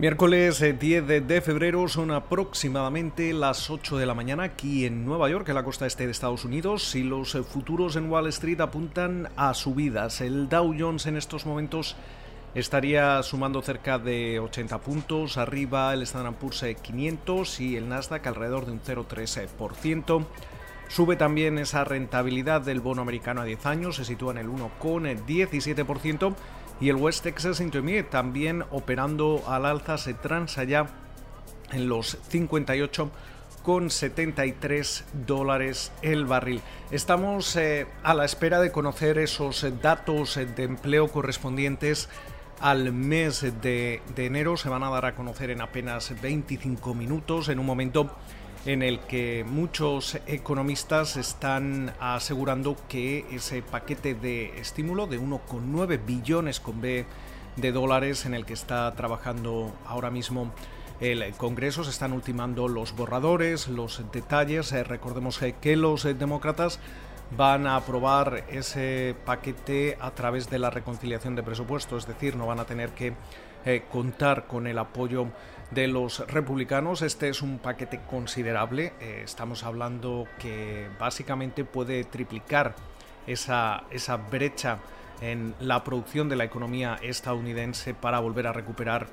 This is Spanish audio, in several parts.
Miércoles 10 eh, de febrero son aproximadamente las 8 de la mañana aquí en Nueva York, en la costa este de Estados Unidos, y los eh, futuros en Wall Street apuntan a subidas. El Dow Jones en estos momentos estaría sumando cerca de 80 puntos, arriba el Standard Poor's 500 y el Nasdaq alrededor de un 0,3%. Sube también esa rentabilidad del bono americano a 10 años, se sitúa en el 1,17% y el West Texas Intermediate también operando al alza se transa ya en los 58 con 73 dólares el barril. Estamos eh, a la espera de conocer esos datos de empleo correspondientes al mes de, de enero. Se van a dar a conocer en apenas 25 minutos, en un momento en el que muchos economistas están asegurando que ese paquete de estímulo de 1,9 billones con B de dólares en el que está trabajando ahora mismo el Congreso se están ultimando los borradores, los detalles. Eh, recordemos que los demócratas van a aprobar ese paquete a través de la reconciliación de presupuesto, es decir, no van a tener que eh, contar con el apoyo de los republicanos. Este es un paquete considerable. Eh, estamos hablando que básicamente puede triplicar esa, esa brecha en la producción de la economía estadounidense para volver a recuperar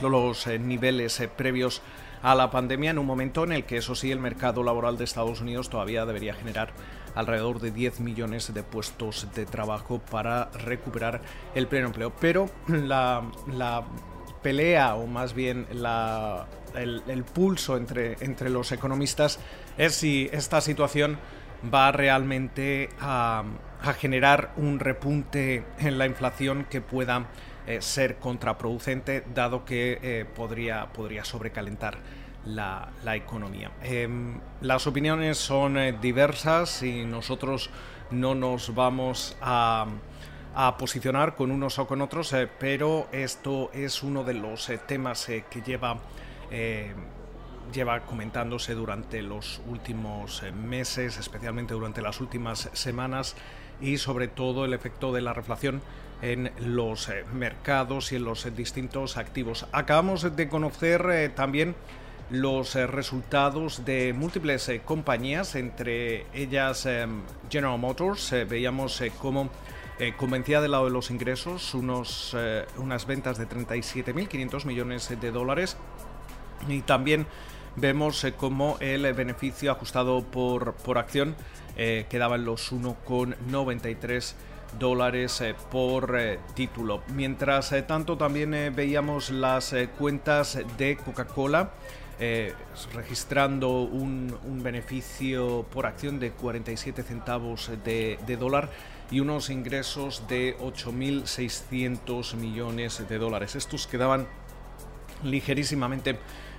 los eh, niveles previos a la pandemia en un momento en el que eso sí el mercado laboral de Estados Unidos todavía debería generar alrededor de 10 millones de puestos de trabajo para recuperar el pleno empleo. Pero la, pelea o más bien el, pulso entre, entre los economistas es si esta situación va realmente a, generar un repunte en la inflación que pueda eh, ser contraproducente, dado que eh, podría, podría sobrecalentar la, economía. Em, las opiniones son eh, diversas y nosotros no nos vamos a, posicionar con unos o con otros, eh, pero esto es uno de los eh, temas que lleva lleva comentándose durante los últimos meses, especialmente durante las últimas semanas, y sobre todo el efecto de la reflación en los mercados y en los distintos activos. Acabamos de conocer también los eh, resultados de múltiples eh, compañías, entre ellas em, General Motors. Eh, veíamos cómo convencía del lado de los ingresos unos, unas ventas de 37.500 millones de dólares y también vemos cómo el beneficio ajustado por, por acción quedaba en los 1,93 dólares por título. Mientras tanto también veíamos las cuentas de Coca-Cola eh, registrando un, beneficio por acción de 47 centavos de, dólar y unos ingresos de 8.600 millones de dólares. Estos quedaban ligerísimamente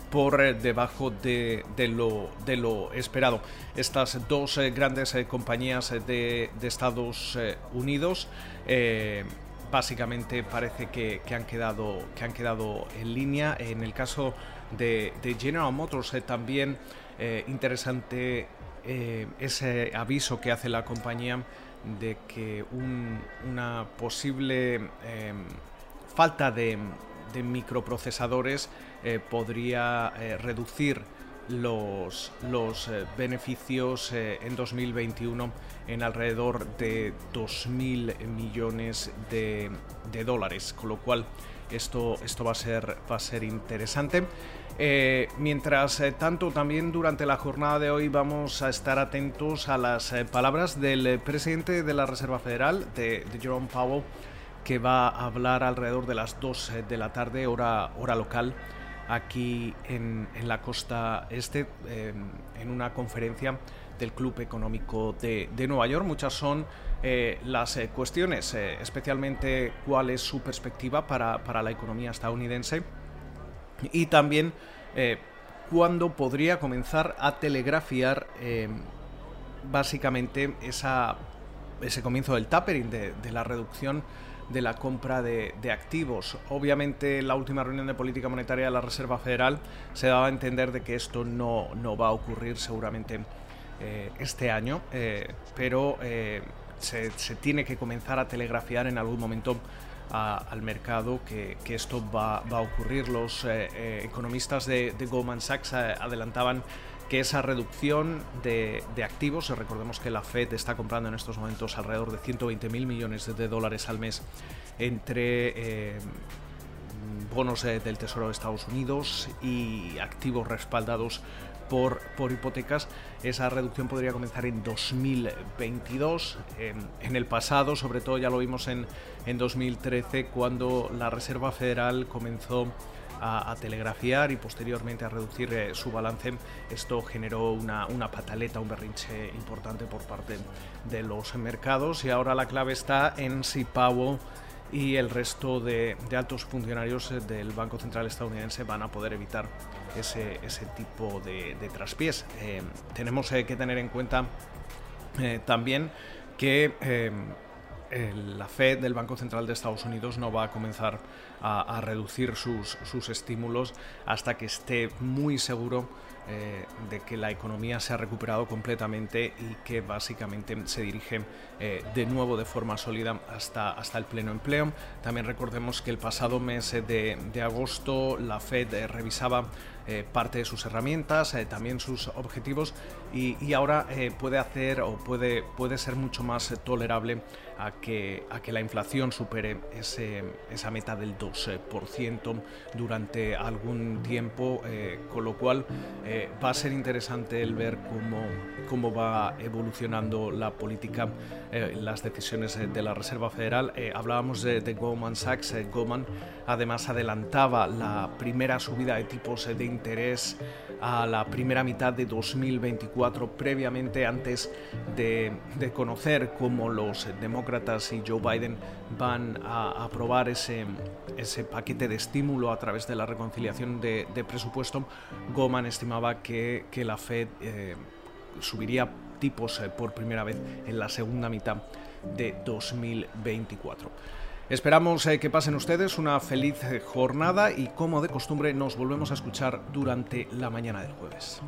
por eh, debajo de, lo, esperado. Estas dos eh, grandes compañías de, Estados Unidos básicamente parece que, han quedado, que han quedado en línea. En el caso de, General Motors eh, también eh, interesante eh, ese aviso que hace la compañía de que una posible em, falta de, microprocesadores podría reducir los, los beneficios en 2021 en alrededor de 2.000 millones de, de, dólares, con lo cual esto, esto va, a ser, va a ser interesante. Eh, mientras eh, tanto, también durante la jornada de hoy vamos a estar atentos a las eh, palabras del presidente de la Reserva Federal, de, Jerome Powell, que va a hablar alrededor de las 2 de la tarde, hora, hora local, aquí en, la costa este, en una conferencia del Club Económico de, Nueva York. Muchas son las cuestiones, especialmente cuál es su perspectiva para, la economía estadounidense y también eh, cuándo podría comenzar a telegrafiar eh, básicamente ese comienzo del tapering, de, la reducción de la compra de, activos. Obviamente la última reunión de política monetaria de la Reserva Federal se daba a entender de que esto no, va a ocurrir seguramente eh, este año, pero se, se, tiene que comenzar a telegrafiar en algún momento al mercado que, esto va, a ocurrir. Los economistas de, Goldman Sachs adelantaban que esa reducción de, activos, recordemos que la Fed está comprando en estos momentos alrededor de 120 mil millones de dólares al mes entre bonos del Tesoro de Estados Unidos y activos respaldados por, por, hipotecas, esa reducción podría comenzar en 2022. en el pasado, sobre todo ya lo vimos en, en 2013, cuando la Reserva Federal comenzó a, telegrafiar y posteriormente a reducir eh, su balance. Esto generó una, una, pataleta, un berrinche importante por parte de los mercados y ahora la clave está en si Powell y el resto de, altos funcionarios eh, del Banco Central estadounidense van a poder evitar ese, ese tipo de, traspiés. Eh, tenemos que tener en cuenta también que la Fed del Banco Central de Estados Unidos no va a comenzar a, reducir sus, sus, estímulos hasta que esté muy seguro eh, de que la economía se ha recuperado completamente y que básicamente se dirige eh, de nuevo de forma sólida hasta, hasta el pleno empleo. También recordemos que el pasado mes de, de agosto la Fed eh, revisaba parte de sus herramientas, también sus objetivos y, ahora puede hacer o puede, puede ser mucho más tolerable a que, a que la inflación supere ese, esa meta del 2% durante algún tiempo, con lo cual eh, va a ser interesante el ver cómo, cómo va evolucionando la política, eh, las decisiones de la Reserva Federal. Eh, hablábamos de, Goldman Sachs. Goldman además adelantaba la primera subida de tipos de interés a la primera mitad de 2024, previamente antes de, conocer cómo los demócratas y Joe Biden van a aprobar ese, ese paquete de estímulo a través de la reconciliación de, presupuesto. Goldman estimaba que, la Fed eh, subiría tipos eh, por primera vez en la segunda mitad de 2024. Esperamos eh, que pasen ustedes una feliz eh, jornada y como de costumbre nos volvemos a escuchar durante la mañana del jueves.